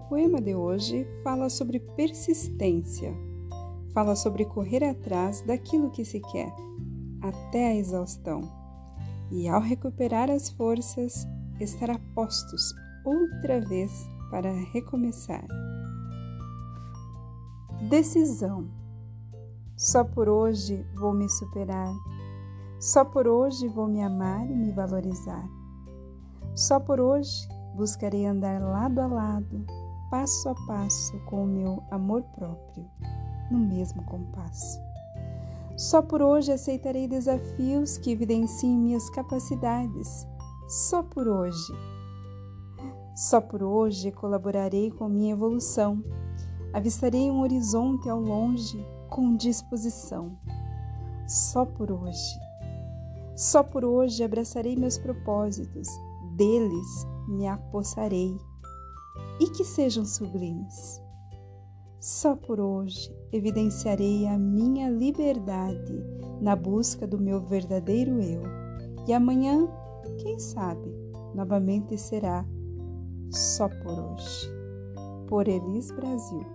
poema de hoje fala sobre persistência, fala sobre correr atrás daquilo que se quer, até a exaustão. E ao recuperar as forças, estará postos outra vez para recomeçar. Decisão. Só por hoje vou me superar. Só por hoje vou me amar e me valorizar. Só por hoje buscarei andar lado a lado, passo a passo com o meu amor próprio, no mesmo compasso. Só por hoje aceitarei desafios que evidenciem minhas capacidades. Só por hoje. Só por hoje colaborarei com minha evolução. Avistarei um horizonte ao longe com disposição. Só por hoje. Só por hoje abraçarei meus propósitos, deles me apossarei e que sejam sublimes. Só por hoje evidenciarei a minha liberdade na busca do meu verdadeiro eu, e amanhã, quem sabe, novamente será só por hoje. Por Elis Brasil.